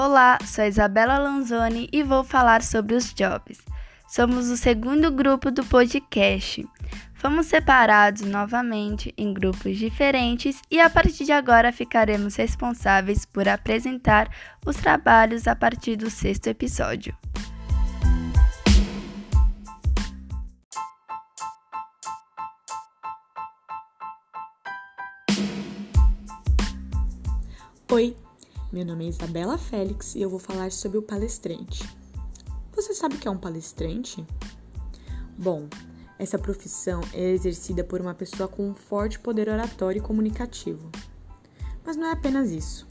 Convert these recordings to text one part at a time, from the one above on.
Olá, sou Isabela Lanzoni e vou falar sobre os jobs. Somos o segundo grupo do podcast. Fomos separados novamente em grupos diferentes e a partir de agora ficaremos responsáveis por apresentar os trabalhos a partir do sexto episódio. Oi, meu nome é Isabela Félix e eu vou falar sobre o palestrante. Você sabe o que é um palestrante? Bom, essa profissão é exercida por uma pessoa com um forte poder oratório e comunicativo. Mas não é apenas isso.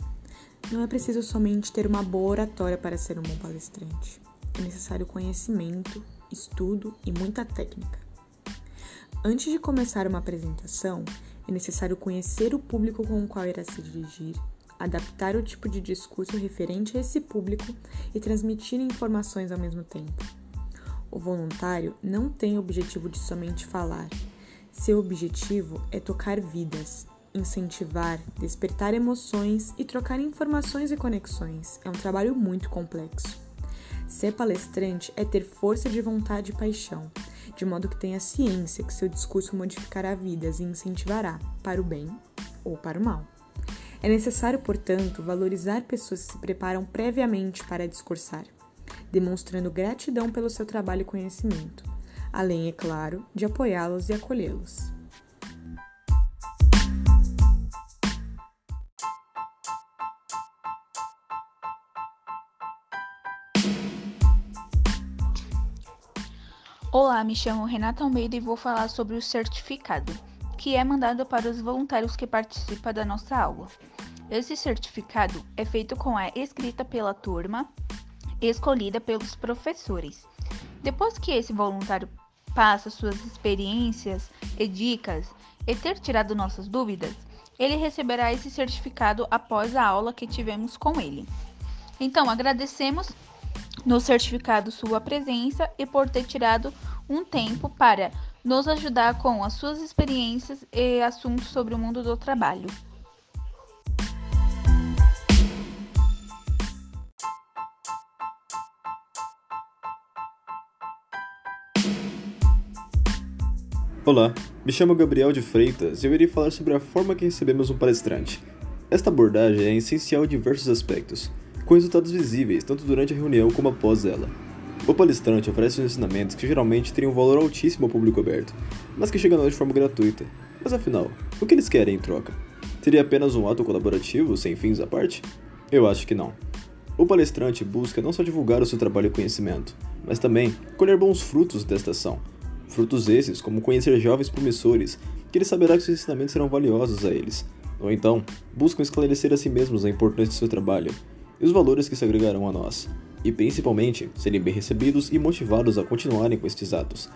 Não é preciso somente ter uma boa oratória para ser um bom palestrante. É necessário conhecimento, estudo e muita técnica. Antes de começar uma apresentação, é necessário conhecer o público com o qual irá se dirigir, adaptar o tipo de discurso referente a esse público e transmitir informações ao mesmo tempo. O voluntário não tem o objetivo de somente falar. Seu objetivo é tocar vidas, incentivar, despertar emoções e trocar informações e conexões. É um trabalho muito complexo. Ser palestrante é ter força de vontade e paixão, de modo que tenha ciência que seu discurso modificará vidas e incentivará, para o bem ou para o mal. É necessário, portanto, valorizar pessoas que se preparam previamente para discursar, demonstrando gratidão pelo seu trabalho e conhecimento, além, é claro, de apoiá-los e acolhê-los. Olá, me chamo Renata Almeida e vou falar sobre o certificado que é mandado para os voluntários que participam da nossa aula. Esse certificado é feito com a escrita pela turma, escolhida pelos professores. Depois que esse voluntário passa suas experiências e dicas e ter tirado nossas dúvidas, ele receberá esse certificado após a aula que tivemos com ele. Então, agradecemos no certificado sua presença e por ter tirado um tempo para nos ajudar com as suas experiências e assuntos sobre o mundo do trabalho. Olá, me chamo Gabriel de Freitas e eu irei falar sobre a forma que recebemos um palestrante. Esta abordagem é essencial em diversos aspectos, com resultados visíveis tanto durante a reunião como após ela. O palestrante oferece ensinamentos que geralmente teriam um valor altíssimo ao público aberto, mas que chegam a nós de forma gratuita. Mas afinal, o que eles querem em troca? Seria apenas um ato colaborativo, sem fins à parte? Eu acho que não. O palestrante busca não só divulgar o seu trabalho e conhecimento, mas também colher bons frutos desta ação. Frutos esses, como conhecer jovens promissores, que ele saberá que seus ensinamentos serão valiosos a eles. Ou então, buscam esclarecer a si mesmos a importância do seu trabalho e os valores que se agregarão a nós e principalmente serem bem recebidos e motivados a continuarem com estes atos.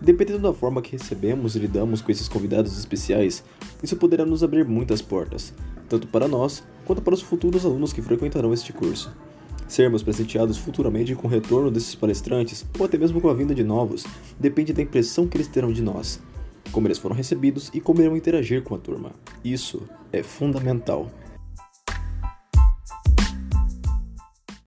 Dependendo da forma que recebemos e lidamos com esses convidados especiais, isso poderá nos abrir muitas portas, tanto para nós quanto para os futuros alunos que frequentarão este curso. Sermos presenteados futuramente com o retorno desses palestrantes, ou até mesmo com a vinda de novos, depende da impressão que eles terão de nós, como eles foram recebidos e como irão interagir com a turma. Isso é fundamental.